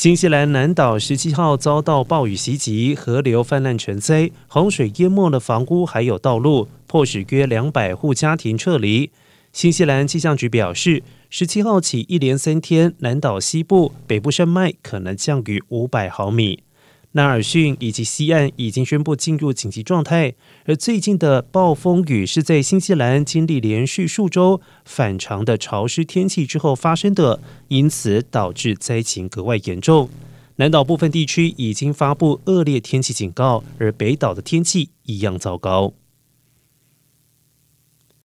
新西兰南岛十七号遭到暴雨袭击，河流泛滥成灾，洪水淹没了房屋还有道路，迫使约两百户家庭撤离。新西兰气象局表示，十七号起一连三天，南岛西部、北部山脉可能降雨五百毫米。纳尔逊以及西岸已经宣布进入紧急状态，而最近的暴风雨是在新西兰经历连续数周反常的潮湿天气之后发生的，因此导致灾情格外严重。南岛部分地区已经发布恶劣天气警告，而北岛的天气一样糟糕。